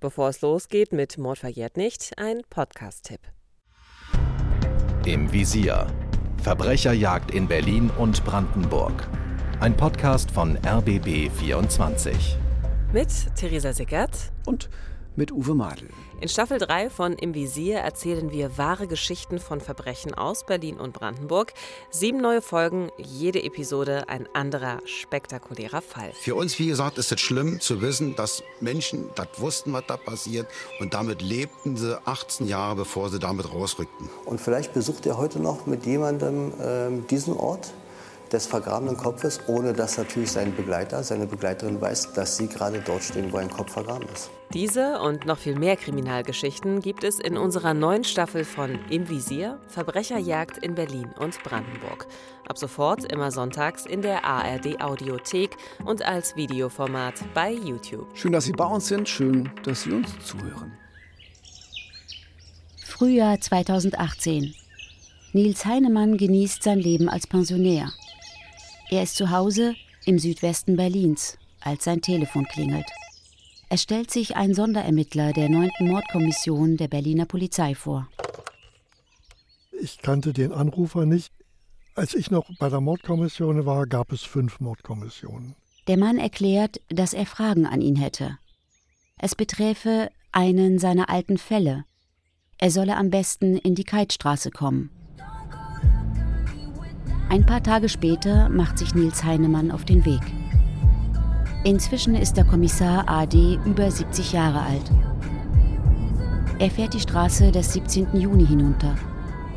Bevor es losgeht mit Mord verjährt nicht, ein Podcast-Tipp. Im Visier. Verbrecherjagd in Berlin und Brandenburg. Ein Podcast von RBB 24. Mit Theresa Sickert und mit Uwe Madel. In Staffel 3 von Im Visier erzählen wir wahre Geschichten von Verbrechen aus Berlin und Brandenburg. Sieben neue Folgen, jede Episode ein anderer spektakulärer Fall. Für uns, wie gesagt, ist es schlimm zu wissen, dass Menschen das wussten, was da passiert. Und damit lebten sie 18 Jahre, bevor sie damit rausrückten. Und vielleicht besucht ihr heute noch mit jemandem äh, diesen Ort des vergrabenen Kopfes, ohne dass natürlich sein Begleiter, seine Begleiterin weiß, dass sie gerade dort stehen, wo ein Kopf vergraben ist. Diese und noch viel mehr Kriminalgeschichten gibt es in unserer neuen Staffel von Im Visier Verbrecherjagd in Berlin und Brandenburg. Ab sofort immer sonntags in der ARD Audiothek und als Videoformat bei YouTube. Schön, dass Sie bei uns sind, schön, dass Sie uns zuhören. Frühjahr 2018. Nils Heinemann genießt sein Leben als Pensionär. Er ist zu Hause im Südwesten Berlins, als sein Telefon klingelt. Es stellt sich ein Sonderermittler der 9. Mordkommission der Berliner Polizei vor. Ich kannte den Anrufer nicht. Als ich noch bei der Mordkommission war, gab es fünf Mordkommissionen. Der Mann erklärt, dass er Fragen an ihn hätte. Es beträfe einen seiner alten Fälle. Er solle am besten in die Keitstraße kommen. Ein paar Tage später macht sich Nils Heinemann auf den Weg. Inzwischen ist der Kommissar AD über 70 Jahre alt. Er fährt die Straße des 17. Juni hinunter.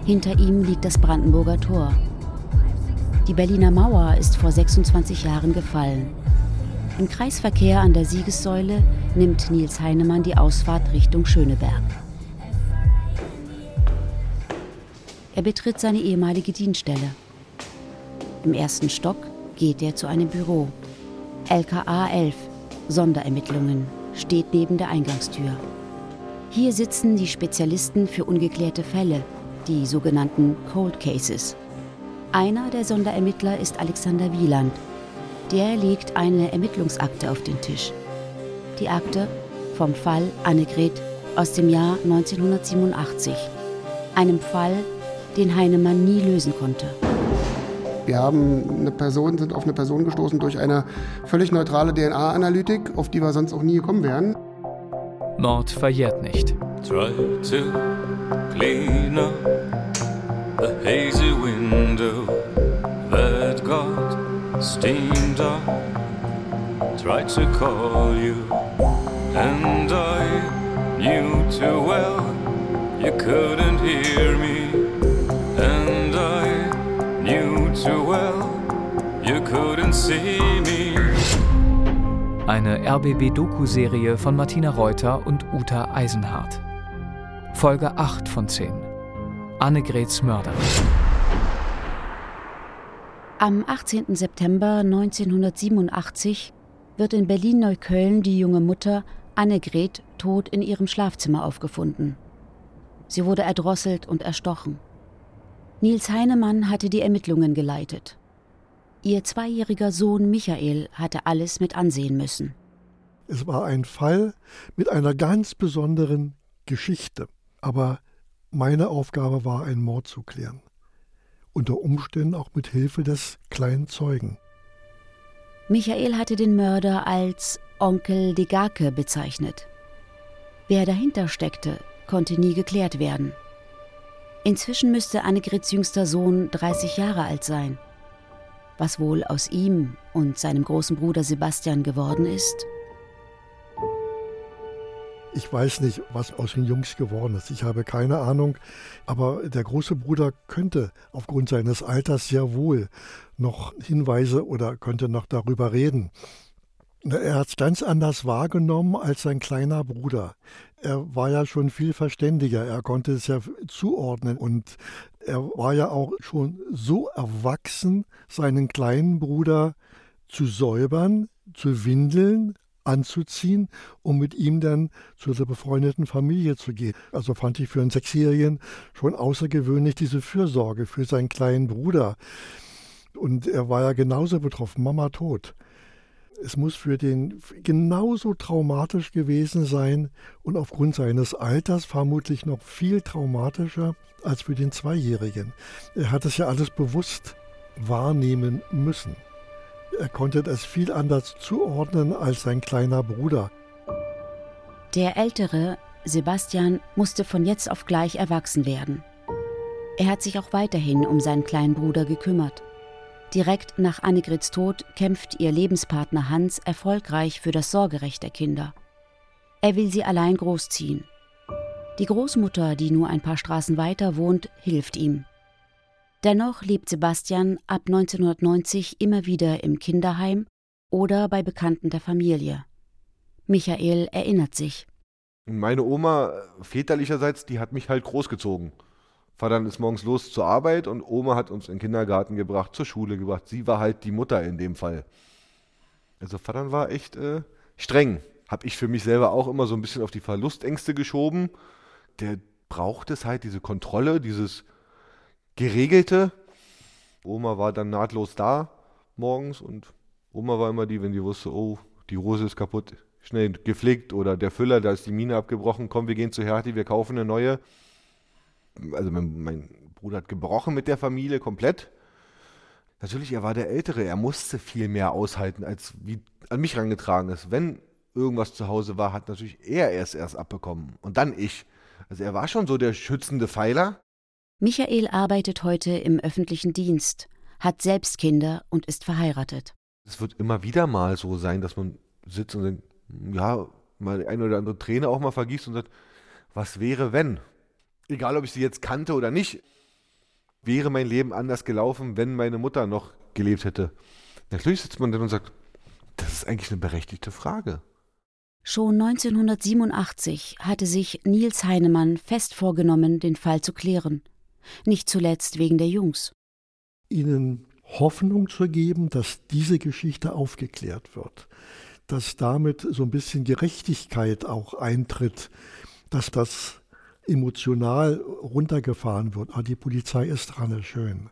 Hinter ihm liegt das Brandenburger Tor. Die Berliner Mauer ist vor 26 Jahren gefallen. Im Kreisverkehr an der Siegessäule nimmt Nils Heinemann die Ausfahrt Richtung Schöneberg. Er betritt seine ehemalige Dienststelle. Im ersten Stock geht er zu einem Büro. LKA 11, Sonderermittlungen, steht neben der Eingangstür. Hier sitzen die Spezialisten für ungeklärte Fälle, die sogenannten Cold Cases. Einer der Sonderermittler ist Alexander Wieland. Der legt eine Ermittlungsakte auf den Tisch. Die Akte vom Fall Annegret aus dem Jahr 1987. Einem Fall, den Heinemann nie lösen konnte. Wir haben eine Person, sind auf eine Person gestoßen durch eine völlig neutrale DNA-Analytik, auf die wir sonst auch nie gekommen wären. Mord verjährt nicht. Try to clean up the hazy window that got steamed up. Tried to call you, and I knew too well you couldn't hear me, and Eine RBB-Doku-Serie von Martina Reuter und Uta Eisenhardt. Folge 8 von 10. Annegrets Mörder. Am 18. September 1987 wird in Berlin-Neukölln die junge Mutter Annegret tot in ihrem Schlafzimmer aufgefunden. Sie wurde erdrosselt und erstochen. Nils Heinemann hatte die Ermittlungen geleitet. Ihr zweijähriger Sohn Michael hatte alles mit ansehen müssen. Es war ein Fall mit einer ganz besonderen Geschichte. Aber meine Aufgabe war, einen Mord zu klären. Unter Umständen auch mit Hilfe des kleinen Zeugen. Michael hatte den Mörder als Onkel Degake bezeichnet. Wer dahinter steckte, konnte nie geklärt werden. Inzwischen müsste Annegrets jüngster Sohn 30 Jahre alt sein. Was wohl aus ihm und seinem großen Bruder Sebastian geworden ist? Ich weiß nicht, was aus den Jungs geworden ist. Ich habe keine Ahnung. Aber der große Bruder könnte aufgrund seines Alters sehr wohl noch Hinweise oder könnte noch darüber reden. Er hat es ganz anders wahrgenommen als sein kleiner Bruder. Er war ja schon viel verständiger, er konnte es ja zuordnen und er war ja auch schon so erwachsen, seinen kleinen Bruder zu säubern, zu windeln, anzuziehen, um mit ihm dann zu der befreundeten Familie zu gehen. Also fand ich für einen Sechsjährigen schon außergewöhnlich diese Fürsorge für seinen kleinen Bruder. Und er war ja genauso betroffen, Mama tot. Es muss für den genauso traumatisch gewesen sein und aufgrund seines Alters vermutlich noch viel traumatischer als für den Zweijährigen. Er hat es ja alles bewusst wahrnehmen müssen. Er konnte das viel anders zuordnen als sein kleiner Bruder. Der Ältere, Sebastian, musste von jetzt auf gleich erwachsen werden. Er hat sich auch weiterhin um seinen kleinen Bruder gekümmert. Direkt nach Annegrits Tod kämpft ihr Lebenspartner Hans erfolgreich für das Sorgerecht der Kinder. Er will sie allein großziehen. Die Großmutter, die nur ein paar Straßen weiter wohnt, hilft ihm. Dennoch lebt Sebastian ab 1990 immer wieder im Kinderheim oder bei Bekannten der Familie. Michael erinnert sich. Meine Oma, väterlicherseits, die hat mich halt großgezogen. Vater ist morgens los zur Arbeit und Oma hat uns in den Kindergarten gebracht, zur Schule gebracht. Sie war halt die Mutter in dem Fall. Also Vater war echt äh, streng. Habe ich für mich selber auch immer so ein bisschen auf die Verlustängste geschoben. Der braucht es halt, diese Kontrolle, dieses Geregelte. Oma war dann nahtlos da morgens und Oma war immer die, wenn die wusste, oh, die Rose ist kaputt, schnell gepflegt oder der Füller, da ist die Mine abgebrochen, komm, wir gehen zu Hertie, wir kaufen eine neue also mein, mein Bruder hat gebrochen mit der Familie komplett. Natürlich, er war der Ältere, er musste viel mehr aushalten, als wie an mich rangetragen ist. Wenn irgendwas zu Hause war, hat natürlich er erst erst abbekommen und dann ich. Also er war schon so der schützende Pfeiler. Michael arbeitet heute im öffentlichen Dienst, hat selbst Kinder und ist verheiratet. Es wird immer wieder mal so sein, dass man sitzt und denkt, ja, mal ein oder andere Träne auch mal vergießt und sagt, was wäre wenn? Egal ob ich sie jetzt kannte oder nicht, wäre mein Leben anders gelaufen, wenn meine Mutter noch gelebt hätte. Natürlich sitzt man dann und sagt, das ist eigentlich eine berechtigte Frage. Schon 1987 hatte sich Nils Heinemann fest vorgenommen, den Fall zu klären. Nicht zuletzt wegen der Jungs. Ihnen Hoffnung zu geben, dass diese Geschichte aufgeklärt wird, dass damit so ein bisschen Gerechtigkeit auch eintritt, dass das emotional runtergefahren wird. Ah, die Polizei ist dran, ist schön.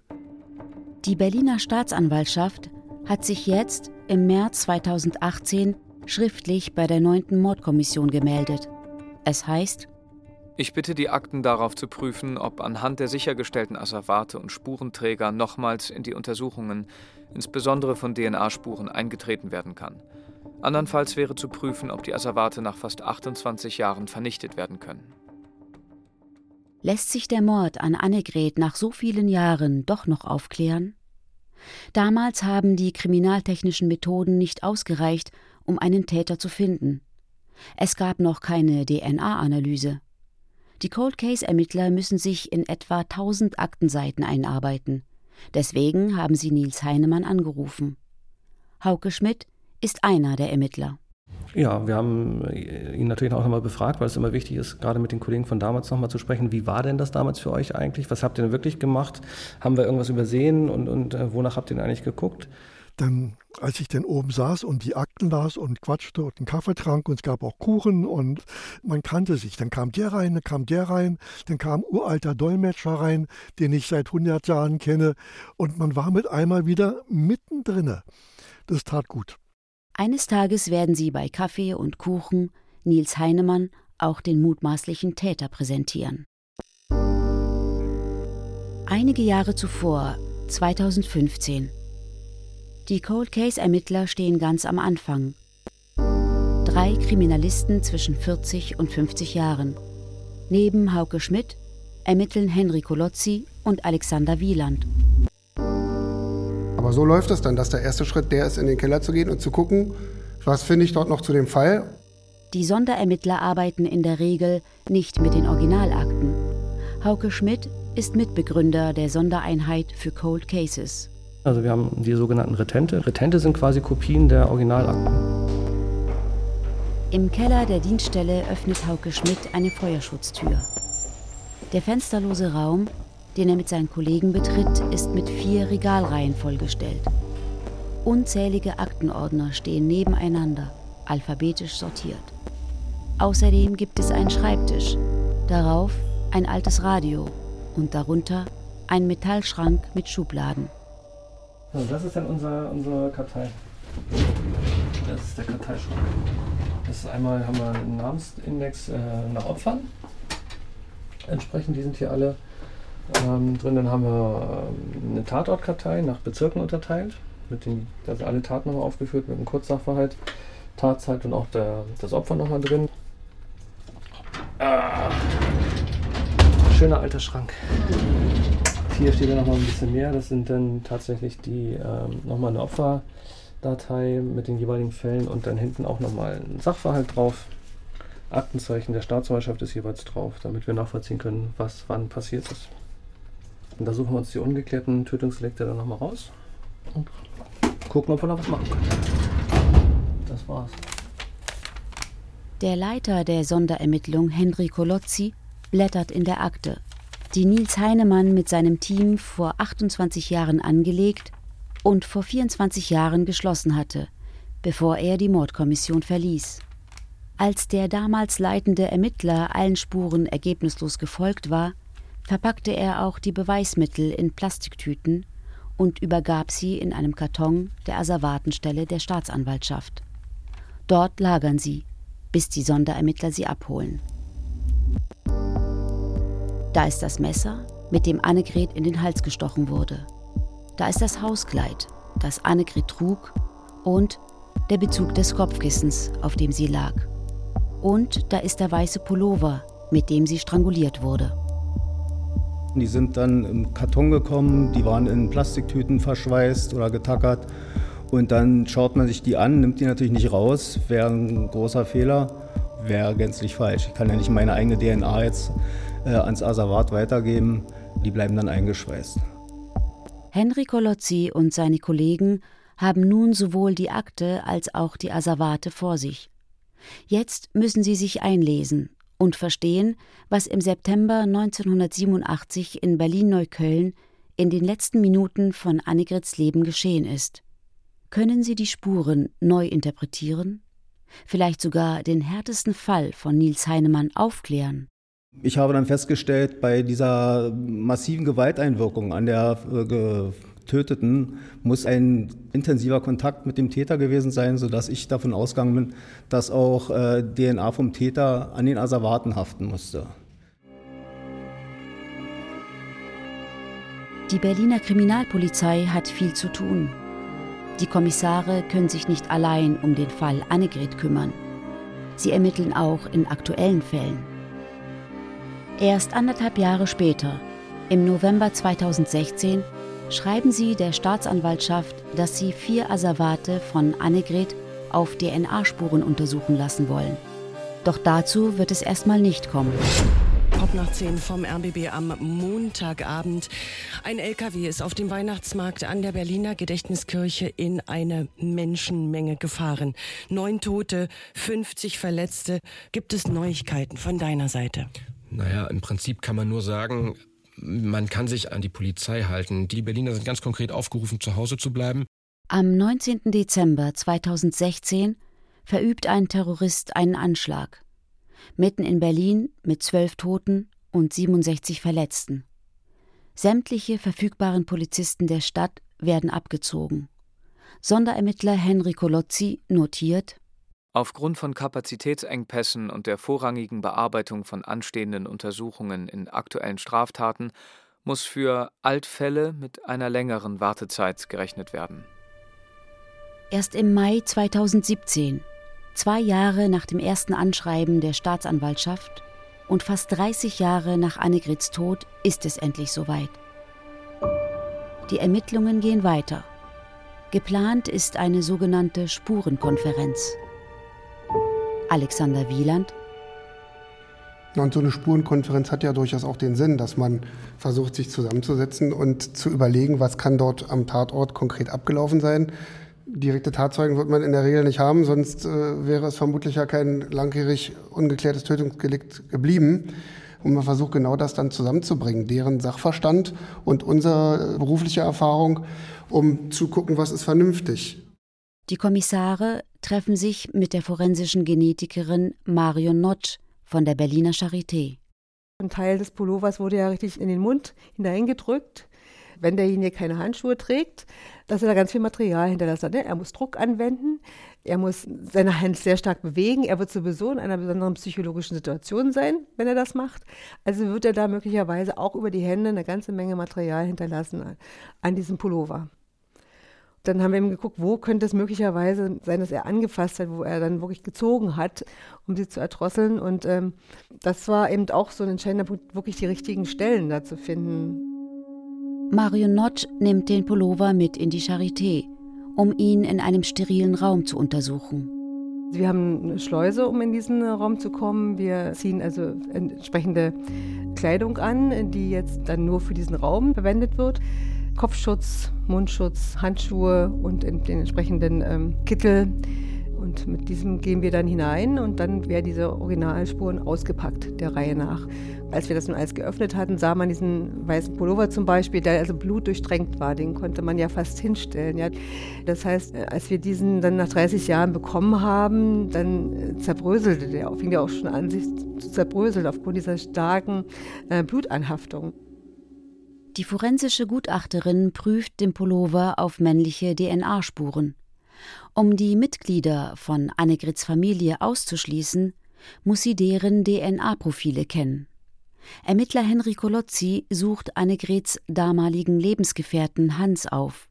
Die Berliner Staatsanwaltschaft hat sich jetzt im März 2018 schriftlich bei der 9. Mordkommission gemeldet. Es heißt, ich bitte die Akten darauf zu prüfen, ob anhand der sichergestellten Asservate und Spurenträger nochmals in die Untersuchungen, insbesondere von DNA-Spuren, eingetreten werden kann. Andernfalls wäre zu prüfen, ob die Asservate nach fast 28 Jahren vernichtet werden können. Lässt sich der Mord an Annegret nach so vielen Jahren doch noch aufklären? Damals haben die kriminaltechnischen Methoden nicht ausgereicht, um einen Täter zu finden. Es gab noch keine DNA-Analyse. Die Cold Case-Ermittler müssen sich in etwa 1000 Aktenseiten einarbeiten. Deswegen haben sie Nils Heinemann angerufen. Hauke Schmidt ist einer der Ermittler. Ja, wir haben ihn natürlich auch nochmal befragt, weil es immer wichtig ist, gerade mit den Kollegen von damals nochmal zu sprechen. Wie war denn das damals für euch eigentlich? Was habt ihr denn wirklich gemacht? Haben wir irgendwas übersehen und, und äh, wonach habt ihr denn eigentlich geguckt? Dann, als ich dann oben saß und die Akten las und quatschte und einen Kaffee trank und es gab auch Kuchen und man kannte sich. Dann kam der rein, dann kam der rein, dann kam uralter Dolmetscher rein, den ich seit 100 Jahren kenne und man war mit einmal wieder mittendrin. Das tat gut. Eines Tages werden sie bei Kaffee und Kuchen Nils Heinemann auch den mutmaßlichen Täter präsentieren. Einige Jahre zuvor, 2015. Die Cold Case-Ermittler stehen ganz am Anfang. Drei Kriminalisten zwischen 40 und 50 Jahren. Neben Hauke Schmidt ermitteln Henry Colozzi und Alexander Wieland. Aber so läuft es dann, dass der erste Schritt der ist, in den Keller zu gehen und zu gucken, was finde ich dort noch zu dem Fall. Die Sonderermittler arbeiten in der Regel nicht mit den Originalakten. Hauke Schmidt ist Mitbegründer der Sondereinheit für Cold Cases. Also wir haben die sogenannten Retente. Retente sind quasi Kopien der Originalakten. Im Keller der Dienststelle öffnet Hauke Schmidt eine Feuerschutztür. Der fensterlose Raum den er mit seinen Kollegen betritt, ist mit vier Regalreihen vollgestellt. Unzählige Aktenordner stehen nebeneinander, alphabetisch sortiert. Außerdem gibt es einen Schreibtisch, darauf ein altes Radio und darunter ein Metallschrank mit Schubladen. So, das ist dann unser, unsere Kartei. Das ist der Karteischrank. Das ist einmal haben wir einen Namensindex äh, nach Opfern. Entsprechend, die sind hier alle ähm, drin. Dann haben wir ähm, eine Tatortkartei nach Bezirken unterteilt. Mit den, da sind alle Taten nochmal aufgeführt mit einem Kurzsachverhalt, Tatzeit und auch der, das Opfer nochmal drin. Ah. Schöner alter Schrank. Hier steht ja nochmal ein bisschen mehr. Das sind dann tatsächlich die ähm, nochmal eine Opferdatei mit den jeweiligen Fällen und dann hinten auch nochmal ein Sachverhalt drauf. Aktenzeichen der Staatsanwaltschaft ist jeweils drauf, damit wir nachvollziehen können, was wann passiert ist. Und da suchen wir uns die ungeklärten Tötungsdelikte dann nochmal raus und gucken, ob wir da was machen können. Das war's. Der Leiter der Sonderermittlung, Henry Colozzi, blättert in der Akte, die Nils Heinemann mit seinem Team vor 28 Jahren angelegt und vor 24 Jahren geschlossen hatte, bevor er die Mordkommission verließ. Als der damals leitende Ermittler allen Spuren ergebnislos gefolgt war, verpackte er auch die Beweismittel in Plastiktüten und übergab sie in einem Karton der Asservatenstelle der Staatsanwaltschaft. Dort lagern sie, bis die Sonderermittler sie abholen. Da ist das Messer, mit dem Annegret in den Hals gestochen wurde. Da ist das Hauskleid, das Annegret trug und der Bezug des Kopfkissens, auf dem sie lag. Und da ist der weiße Pullover, mit dem sie stranguliert wurde. Die sind dann im Karton gekommen, die waren in Plastiktüten verschweißt oder getackert. Und dann schaut man sich die an, nimmt die natürlich nicht raus, wäre ein großer Fehler, wäre gänzlich falsch. Ich kann ja nicht meine eigene DNA jetzt äh, ans Asservat weitergeben, die bleiben dann eingeschweißt. Henry Colozzi und seine Kollegen haben nun sowohl die Akte als auch die Asservate vor sich. Jetzt müssen sie sich einlesen und verstehen, was im September 1987 in Berlin-Neukölln in den letzten Minuten von Annegrets Leben geschehen ist. Können sie die Spuren neu interpretieren? Vielleicht sogar den härtesten Fall von Nils Heinemann aufklären? Ich habe dann festgestellt, bei dieser massiven Gewalteinwirkung an der Getöteten muss ein intensiver Kontakt mit dem Täter gewesen sein, sodass ich davon ausgegangen bin, dass auch äh, DNA vom Täter an den Asservaten haften musste. Die Berliner Kriminalpolizei hat viel zu tun. Die Kommissare können sich nicht allein um den Fall Annegret kümmern. Sie ermitteln auch in aktuellen Fällen. Erst anderthalb Jahre später, im November 2016, schreiben sie der Staatsanwaltschaft, dass sie vier Asservate von Annegret auf DNA-Spuren untersuchen lassen wollen. Doch dazu wird es erstmal nicht kommen. Pop nach 10 vom RBB am Montagabend. Ein LKW ist auf dem Weihnachtsmarkt an der Berliner Gedächtniskirche in eine Menschenmenge gefahren. Neun Tote, 50 Verletzte. Gibt es Neuigkeiten von deiner Seite? Naja, im Prinzip kann man nur sagen, man kann sich an die Polizei halten. Die Berliner sind ganz konkret aufgerufen, zu Hause zu bleiben. Am 19. Dezember 2016 verübt ein Terrorist einen Anschlag. Mitten in Berlin mit zwölf Toten und 67 Verletzten. Sämtliche verfügbaren Polizisten der Stadt werden abgezogen. Sonderermittler Henry Colozzi notiert, Aufgrund von Kapazitätsengpässen und der vorrangigen Bearbeitung von anstehenden Untersuchungen in aktuellen Straftaten muss für Altfälle mit einer längeren Wartezeit gerechnet werden. Erst im Mai 2017, zwei Jahre nach dem ersten Anschreiben der Staatsanwaltschaft und fast 30 Jahre nach Annegrits Tod, ist es endlich soweit. Die Ermittlungen gehen weiter. Geplant ist eine sogenannte Spurenkonferenz. Alexander Wieland. Und so eine Spurenkonferenz hat ja durchaus auch den Sinn, dass man versucht, sich zusammenzusetzen und zu überlegen, was kann dort am Tatort konkret abgelaufen sein. Direkte Tatzeugen wird man in der Regel nicht haben, sonst äh, wäre es vermutlich ja kein langjährig ungeklärtes Tötungsdelikt geblieben. Und man versucht genau das dann zusammenzubringen, deren Sachverstand und unsere berufliche Erfahrung, um zu gucken, was ist vernünftig. Die Kommissare treffen sich mit der forensischen Genetikerin Marion Notsch von der Berliner Charité. Ein Teil des Pullovers wurde ja richtig in den Mund hineingedrückt. Wenn derjenige keine Handschuhe trägt, dass er da ganz viel Material hinterlässt. Ne? Er muss Druck anwenden. Er muss seine Hand sehr stark bewegen. Er wird sowieso in einer besonderen psychologischen Situation sein, wenn er das macht. Also wird er da möglicherweise auch über die Hände eine ganze Menge Material hinterlassen an diesem Pullover. Dann haben wir eben geguckt, wo könnte es möglicherweise sein, dass er angefasst hat, wo er dann wirklich gezogen hat, um sie zu erdrosseln. Und ähm, das war eben auch so ein entscheidender Punkt, wirklich die richtigen Stellen da zu finden. Marion Notch nimmt den Pullover mit in die Charité um ihn in einem sterilen Raum zu untersuchen. Wir haben eine Schleuse, um in diesen Raum zu kommen. Wir ziehen also entsprechende Kleidung an, die jetzt dann nur für diesen Raum verwendet wird. Kopfschutz, Mundschutz, Handschuhe und den entsprechenden ähm, Kittel und mit diesem gehen wir dann hinein und dann werden diese Originalspuren ausgepackt, der Reihe nach. Als wir das nun alles geöffnet hatten, sah man diesen weißen Pullover zum Beispiel, der also blutdurchtränkt war. Den konnte man ja fast hinstellen. Ja. Das heißt, als wir diesen dann nach 30 Jahren bekommen haben, dann äh, zerbröselte der, fing der auch schon an, sich zu zerbröseln aufgrund dieser starken äh, Blutanhaftung. Die forensische Gutachterin prüft den Pullover auf männliche DNA-Spuren. Um die Mitglieder von Annegrits Familie auszuschließen, muss sie deren DNA-Profile kennen. Ermittler Henry Colozzi sucht Annegrets damaligen Lebensgefährten Hans auf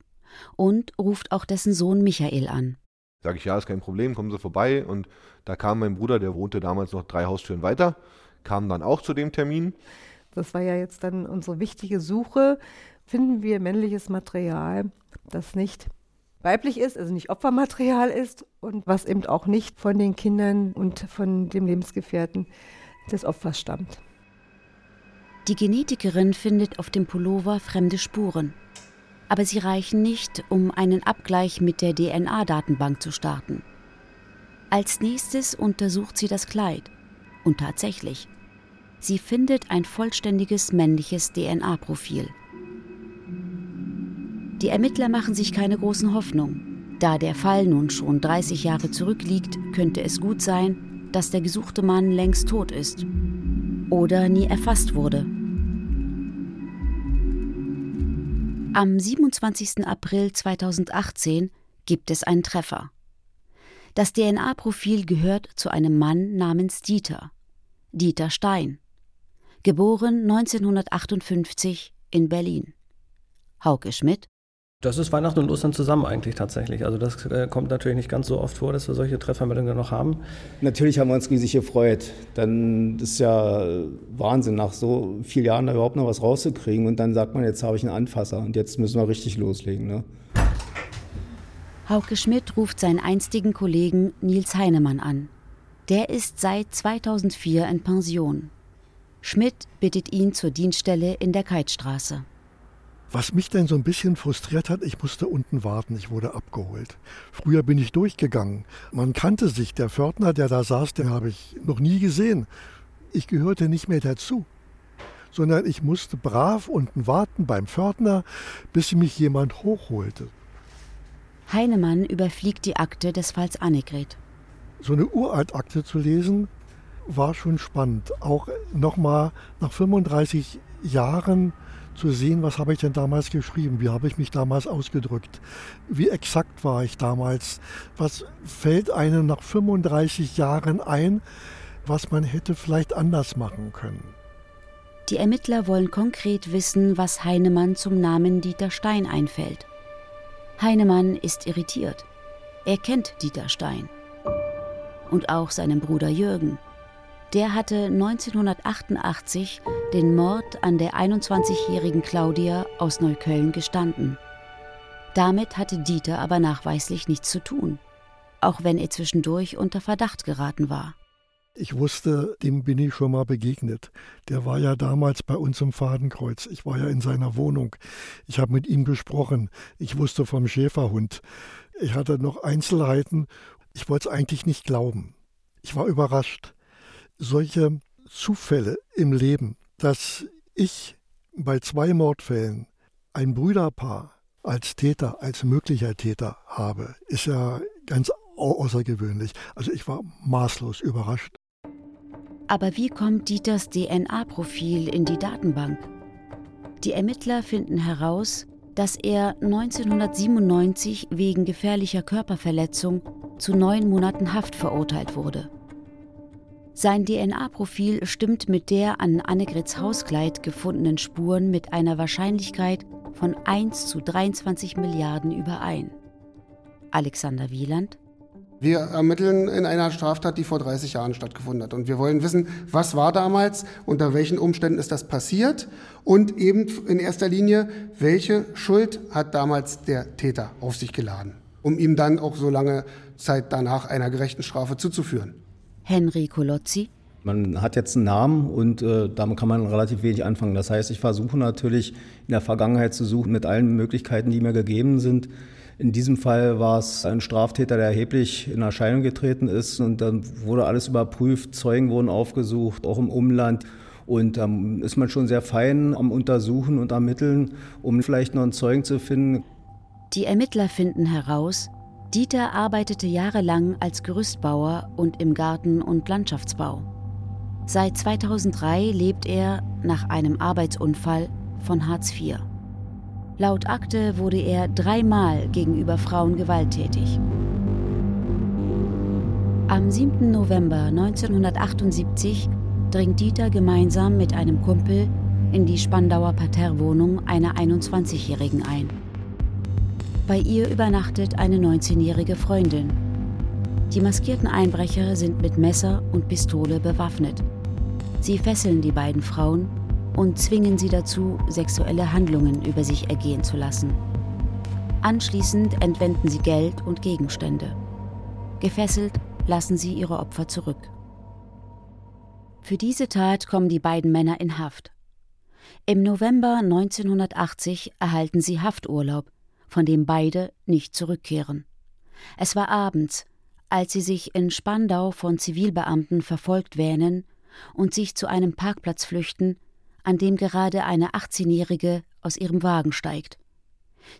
und ruft auch dessen Sohn Michael an. Sag ich, ja, ist kein Problem, kommen Sie vorbei. Und da kam mein Bruder, der wohnte damals noch drei Haustüren weiter, kam dann auch zu dem Termin. Das war ja jetzt dann unsere wichtige Suche. Finden wir männliches Material, das nicht weiblich ist, also nicht Opfermaterial ist und was eben auch nicht von den Kindern und von dem Lebensgefährten des Opfers stammt. Die Genetikerin findet auf dem Pullover fremde Spuren. Aber sie reichen nicht, um einen Abgleich mit der DNA-Datenbank zu starten. Als nächstes untersucht sie das Kleid. Und tatsächlich, sie findet ein vollständiges männliches DNA-Profil. Die Ermittler machen sich keine großen Hoffnungen. Da der Fall nun schon 30 Jahre zurückliegt, könnte es gut sein, dass der gesuchte Mann längst tot ist oder nie erfasst wurde. Am 27. April 2018 gibt es einen Treffer. Das DNA-Profil gehört zu einem Mann namens Dieter. Dieter Stein. Geboren 1958 in Berlin. Hauke Schmidt das ist Weihnachten und Ostern zusammen eigentlich tatsächlich. Also das äh, kommt natürlich nicht ganz so oft vor, dass wir solche Treffermeldungen noch haben. Natürlich haben wir uns riesig gefreut. Dann ist ja Wahnsinn, nach so vielen Jahren da überhaupt noch was rauszukriegen. Und dann sagt man, jetzt habe ich einen Anfasser und jetzt müssen wir richtig loslegen. Ne? Hauke Schmidt ruft seinen einstigen Kollegen Nils Heinemann an. Der ist seit 2004 in Pension. Schmidt bittet ihn zur Dienststelle in der Keitstraße. Was mich dann so ein bisschen frustriert hat, ich musste unten warten, ich wurde abgeholt. Früher bin ich durchgegangen. Man kannte sich, der Pförtner, der da saß, den habe ich noch nie gesehen. Ich gehörte nicht mehr dazu, sondern ich musste brav unten warten beim Pförtner, bis mich jemand hochholte. Heinemann überfliegt die Akte des Falls Annegret. So eine Uraltakte zu lesen, war schon spannend. Auch nochmal nach 35 Jahren zu sehen, was habe ich denn damals geschrieben, wie habe ich mich damals ausgedrückt, wie exakt war ich damals, was fällt einem nach 35 Jahren ein, was man hätte vielleicht anders machen können. Die Ermittler wollen konkret wissen, was Heinemann zum Namen Dieter Stein einfällt. Heinemann ist irritiert. Er kennt Dieter Stein. Und auch seinen Bruder Jürgen. Der hatte 1988 den Mord an der 21-jährigen Claudia aus Neukölln gestanden. Damit hatte Dieter aber nachweislich nichts zu tun, auch wenn er zwischendurch unter Verdacht geraten war. Ich wusste, dem bin ich schon mal begegnet. Der war ja damals bei uns im Fadenkreuz. Ich war ja in seiner Wohnung. Ich habe mit ihm gesprochen. Ich wusste vom Schäferhund. Ich hatte noch Einzelheiten. Ich wollte es eigentlich nicht glauben. Ich war überrascht solche Zufälle im Leben, dass ich bei zwei Mordfällen ein Brüderpaar als Täter, als möglicher Täter habe, ist ja ganz außergewöhnlich. Also ich war maßlos überrascht. Aber wie kommt Dieters DNA-Profil in die Datenbank? Die Ermittler finden heraus, dass er 1997 wegen gefährlicher Körperverletzung zu neun Monaten Haft verurteilt wurde. Sein DNA-Profil stimmt mit der an Annegrets Hauskleid gefundenen Spuren mit einer Wahrscheinlichkeit von 1 zu 23 Milliarden überein. Alexander Wieland. Wir ermitteln in einer Straftat, die vor 30 Jahren stattgefunden hat. Und wir wollen wissen, was war damals, unter welchen Umständen ist das passiert und eben in erster Linie, welche Schuld hat damals der Täter auf sich geladen, um ihm dann auch so lange Zeit danach einer gerechten Strafe zuzuführen. Henry Colozzi. Man hat jetzt einen Namen und äh, damit kann man relativ wenig anfangen. Das heißt, ich versuche natürlich in der Vergangenheit zu suchen mit allen Möglichkeiten, die mir gegeben sind. In diesem Fall war es ein Straftäter, der erheblich in Erscheinung getreten ist und dann wurde alles überprüft, Zeugen wurden aufgesucht, auch im Umland. Und da ähm, ist man schon sehr fein am Untersuchen und Ermitteln, um vielleicht noch einen Zeugen zu finden. Die Ermittler finden heraus, Dieter arbeitete jahrelang als Gerüstbauer und im Garten- und Landschaftsbau. Seit 2003 lebt er nach einem Arbeitsunfall von Hartz IV. Laut Akte wurde er dreimal gegenüber Frauen gewalttätig. Am 7. November 1978 dringt Dieter gemeinsam mit einem Kumpel in die Spandauer Parterrewohnung einer 21-Jährigen ein. Bei ihr übernachtet eine 19-jährige Freundin. Die maskierten Einbrecher sind mit Messer und Pistole bewaffnet. Sie fesseln die beiden Frauen und zwingen sie dazu, sexuelle Handlungen über sich ergehen zu lassen. Anschließend entwenden sie Geld und Gegenstände. Gefesselt lassen sie ihre Opfer zurück. Für diese Tat kommen die beiden Männer in Haft. Im November 1980 erhalten sie Hafturlaub von dem beide nicht zurückkehren. Es war abends, als sie sich in Spandau von Zivilbeamten verfolgt wähnen und sich zu einem Parkplatz flüchten, an dem gerade eine 18-Jährige aus ihrem Wagen steigt.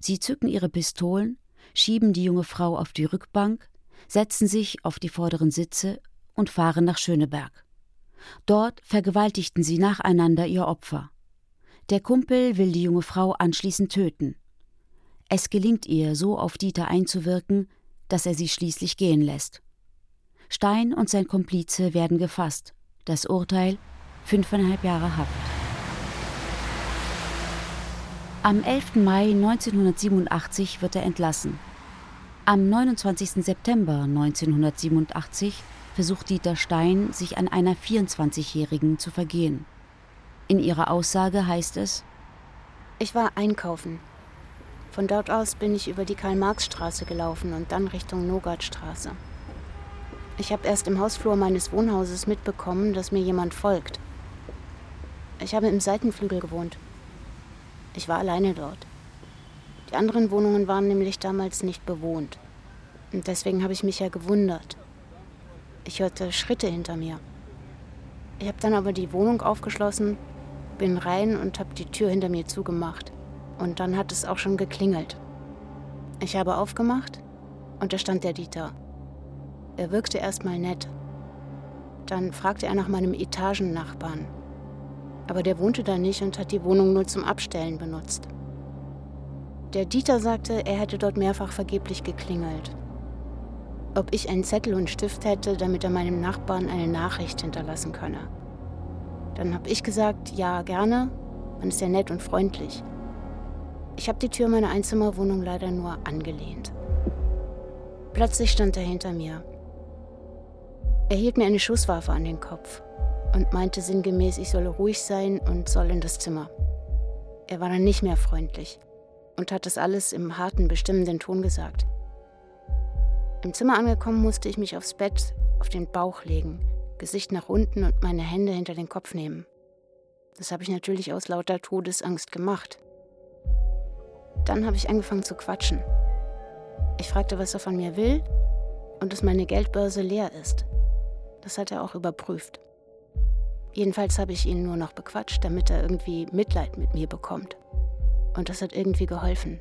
Sie zücken ihre Pistolen, schieben die junge Frau auf die Rückbank, setzen sich auf die vorderen Sitze und fahren nach Schöneberg. Dort vergewaltigten sie nacheinander ihr Opfer. Der Kumpel will die junge Frau anschließend töten. Es gelingt ihr, so auf Dieter einzuwirken, dass er sie schließlich gehen lässt. Stein und sein Komplize werden gefasst. Das Urteil fünfeinhalb Jahre Haft. Am 11. Mai 1987 wird er entlassen. Am 29. September 1987 versucht Dieter Stein, sich an einer 24-Jährigen zu vergehen. In ihrer Aussage heißt es: Ich war einkaufen. Von dort aus bin ich über die Karl-Marx-Straße gelaufen und dann Richtung Nogatstraße. Ich habe erst im Hausflur meines Wohnhauses mitbekommen, dass mir jemand folgt. Ich habe im Seitenflügel gewohnt. Ich war alleine dort. Die anderen Wohnungen waren nämlich damals nicht bewohnt. Und deswegen habe ich mich ja gewundert. Ich hörte Schritte hinter mir. Ich habe dann aber die Wohnung aufgeschlossen, bin rein und habe die Tür hinter mir zugemacht. Und dann hat es auch schon geklingelt. Ich habe aufgemacht und da stand der Dieter. Er wirkte erstmal nett. Dann fragte er nach meinem Etagennachbarn. Aber der wohnte da nicht und hat die Wohnung nur zum Abstellen benutzt. Der Dieter sagte, er hätte dort mehrfach vergeblich geklingelt. Ob ich einen Zettel und Stift hätte, damit er meinem Nachbarn eine Nachricht hinterlassen könne. Dann habe ich gesagt, ja, gerne. Man ist ja nett und freundlich. Ich habe die Tür meiner Einzimmerwohnung leider nur angelehnt. Plötzlich stand er hinter mir. Er hielt mir eine Schusswaffe an den Kopf und meinte sinngemäß, ich solle ruhig sein und soll in das Zimmer. Er war dann nicht mehr freundlich und hat das alles im harten, bestimmenden Ton gesagt. Im Zimmer angekommen musste ich mich aufs Bett, auf den Bauch legen, Gesicht nach unten und meine Hände hinter den Kopf nehmen. Das habe ich natürlich aus lauter Todesangst gemacht. Dann habe ich angefangen zu quatschen. Ich fragte, was er von mir will und dass meine Geldbörse leer ist. Das hat er auch überprüft. Jedenfalls habe ich ihn nur noch bequatscht, damit er irgendwie Mitleid mit mir bekommt. Und das hat irgendwie geholfen.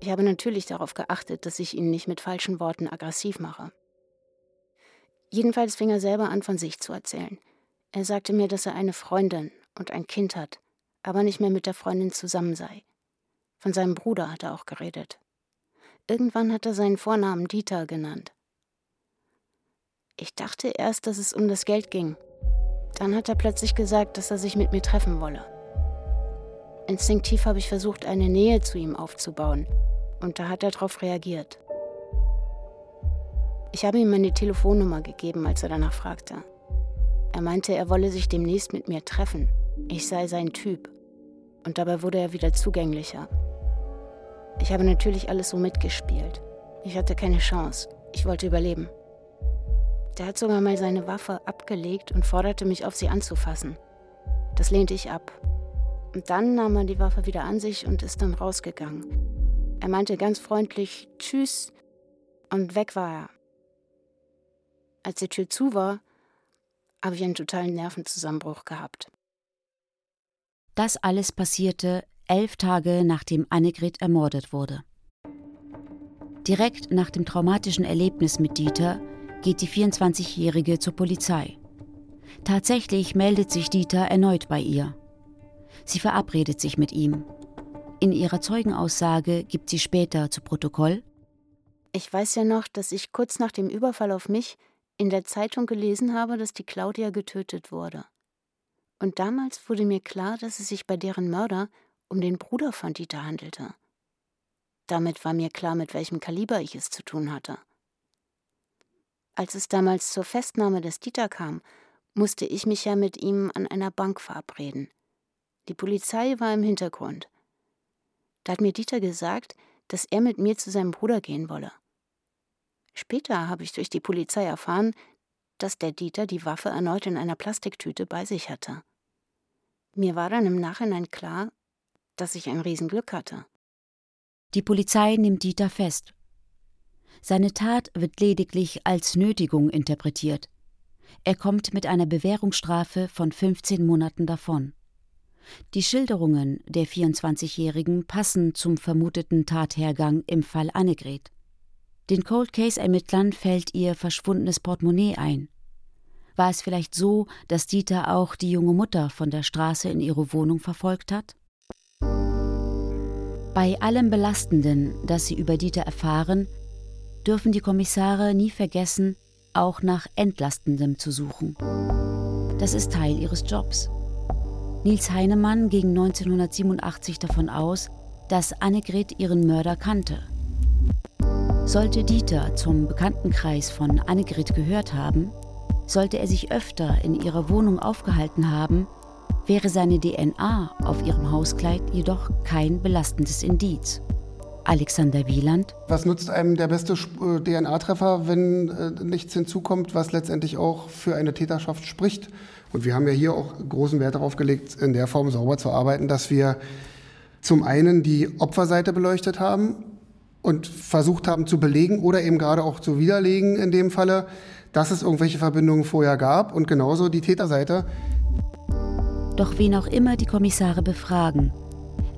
Ich habe natürlich darauf geachtet, dass ich ihn nicht mit falschen Worten aggressiv mache. Jedenfalls fing er selber an, von sich zu erzählen. Er sagte mir, dass er eine Freundin und ein Kind hat, aber nicht mehr mit der Freundin zusammen sei. Von seinem Bruder hat er auch geredet. Irgendwann hat er seinen Vornamen Dieter genannt. Ich dachte erst, dass es um das Geld ging. Dann hat er plötzlich gesagt, dass er sich mit mir treffen wolle. Instinktiv habe ich versucht, eine Nähe zu ihm aufzubauen, und da hat er darauf reagiert. Ich habe ihm meine Telefonnummer gegeben, als er danach fragte. Er meinte, er wolle sich demnächst mit mir treffen. Ich sei sein Typ. Und dabei wurde er wieder zugänglicher. Ich habe natürlich alles so mitgespielt. Ich hatte keine Chance. Ich wollte überleben. Der hat sogar mal seine Waffe abgelegt und forderte mich auf, sie anzufassen. Das lehnte ich ab. Und dann nahm er die Waffe wieder an sich und ist dann rausgegangen. Er meinte ganz freundlich Tschüss und weg war er. Als die Tür zu war, habe ich einen totalen Nervenzusammenbruch gehabt. Das alles passierte elf Tage nachdem Annegret ermordet wurde. Direkt nach dem traumatischen Erlebnis mit Dieter geht die 24-Jährige zur Polizei. Tatsächlich meldet sich Dieter erneut bei ihr. Sie verabredet sich mit ihm. In ihrer Zeugenaussage gibt sie später zu Protokoll. Ich weiß ja noch, dass ich kurz nach dem Überfall auf mich in der Zeitung gelesen habe, dass die Claudia getötet wurde. Und damals wurde mir klar, dass es sich bei deren Mörder um den Bruder von Dieter handelte. Damit war mir klar, mit welchem Kaliber ich es zu tun hatte. Als es damals zur Festnahme des Dieter kam, musste ich mich ja mit ihm an einer Bank verabreden. Die Polizei war im Hintergrund. Da hat mir Dieter gesagt, dass er mit mir zu seinem Bruder gehen wolle. Später habe ich durch die Polizei erfahren, dass der Dieter die Waffe erneut in einer Plastiktüte bei sich hatte. Mir war dann im Nachhinein klar, dass ich ein Riesenglück hatte. Die Polizei nimmt Dieter fest. Seine Tat wird lediglich als Nötigung interpretiert. Er kommt mit einer Bewährungsstrafe von 15 Monaten davon. Die Schilderungen der 24-Jährigen passen zum vermuteten Tathergang im Fall Annegret. Den Cold Case-Ermittlern fällt ihr verschwundenes Portemonnaie ein. War es vielleicht so, dass Dieter auch die junge Mutter von der Straße in ihre Wohnung verfolgt hat? Bei allem Belastenden, das sie über Dieter erfahren, dürfen die Kommissare nie vergessen, auch nach Entlastendem zu suchen. Das ist Teil ihres Jobs. Nils Heinemann ging 1987 davon aus, dass Annegret ihren Mörder kannte. Sollte Dieter zum Bekanntenkreis von Annegret gehört haben, sollte er sich öfter in ihrer Wohnung aufgehalten haben, wäre seine DNA auf ihrem Hauskleid jedoch kein belastendes Indiz. Alexander Wieland. Was nutzt einem der beste äh, DNA-Treffer, wenn äh, nichts hinzukommt, was letztendlich auch für eine Täterschaft spricht? Und wir haben ja hier auch großen Wert darauf gelegt, in der Form sauber zu arbeiten, dass wir zum einen die Opferseite beleuchtet haben und versucht haben zu belegen oder eben gerade auch zu widerlegen in dem Falle, dass es irgendwelche Verbindungen vorher gab und genauso die Täterseite, doch wen auch immer die Kommissare befragen,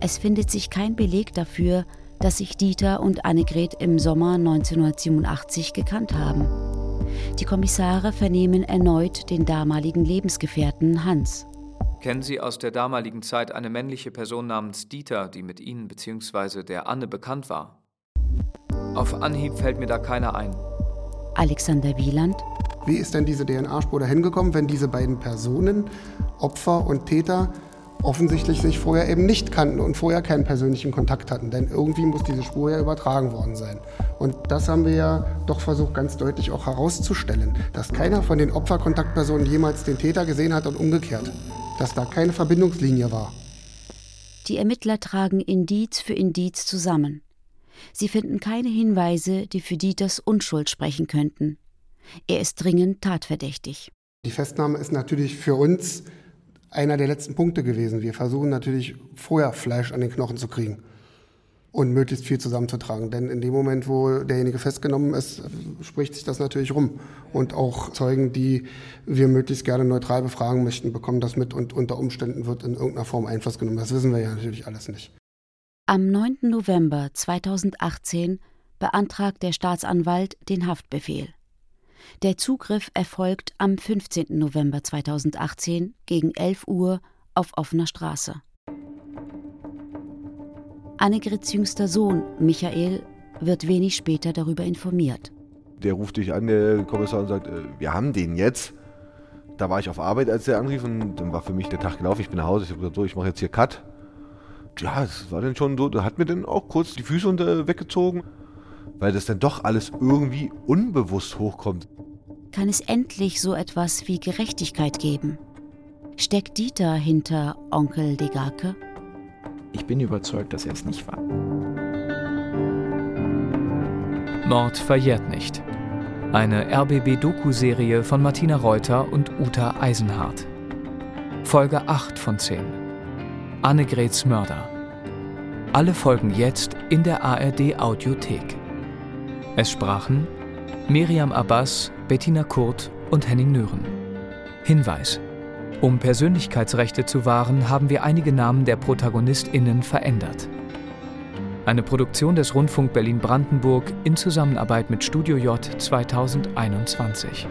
es findet sich kein Beleg dafür, dass sich Dieter und Annegret im Sommer 1987 gekannt haben. Die Kommissare vernehmen erneut den damaligen Lebensgefährten Hans. Kennen Sie aus der damaligen Zeit eine männliche Person namens Dieter, die mit Ihnen bzw. der Anne bekannt war? Auf Anhieb fällt mir da keiner ein. Alexander Wieland. Wie ist denn diese DNA-Spur dahin gekommen, wenn diese beiden Personen, Opfer und Täter, offensichtlich sich vorher eben nicht kannten und vorher keinen persönlichen Kontakt hatten? Denn irgendwie muss diese Spur ja übertragen worden sein. Und das haben wir ja doch versucht, ganz deutlich auch herauszustellen, dass keiner von den Opferkontaktpersonen jemals den Täter gesehen hat und umgekehrt. Dass da keine Verbindungslinie war. Die Ermittler tragen Indiz für Indiz zusammen. Sie finden keine Hinweise, die für Dieters Unschuld sprechen könnten. Er ist dringend tatverdächtig. Die Festnahme ist natürlich für uns einer der letzten Punkte gewesen. Wir versuchen natürlich vorher Fleisch an den Knochen zu kriegen und möglichst viel zusammenzutragen. Denn in dem Moment, wo derjenige festgenommen ist, spricht sich das natürlich rum. Und auch Zeugen, die wir möglichst gerne neutral befragen möchten, bekommen das mit und unter Umständen wird in irgendeiner Form Einfluss genommen. Das wissen wir ja natürlich alles nicht. Am 9. November 2018 beantragt der Staatsanwalt den Haftbefehl. Der Zugriff erfolgt am 15. November 2018 gegen 11 Uhr auf offener Straße. Annegrets jüngster Sohn, Michael, wird wenig später darüber informiert. Der ruft dich an, der Kommissar, und sagt, äh, wir haben den jetzt. Da war ich auf Arbeit, als der anrief und dann war für mich der Tag gelaufen. Ich bin nach Hause, ich habe gesagt, so, ich mache jetzt hier Cut. Ja, es war dann schon so, da hat mir dann auch kurz die Füße unter weggezogen, weil das dann doch alles irgendwie unbewusst hochkommt. Kann es endlich so etwas wie Gerechtigkeit geben? Steckt Dieter hinter Onkel Degake? Ich bin überzeugt, dass er es nicht war. Mord verjährt nicht. Eine RBB-Doku-Serie von Martina Reuter und Uta Eisenhardt. Folge 8 von 10. Annegrets Mörder. Alle Folgen jetzt in der ARD-Audiothek. Es sprachen Miriam Abbas, Bettina Kurt und Henning Nören. Hinweis: Um Persönlichkeitsrechte zu wahren, haben wir einige Namen der ProtagonistInnen verändert. Eine Produktion des Rundfunk Berlin-Brandenburg in Zusammenarbeit mit Studio J 2021.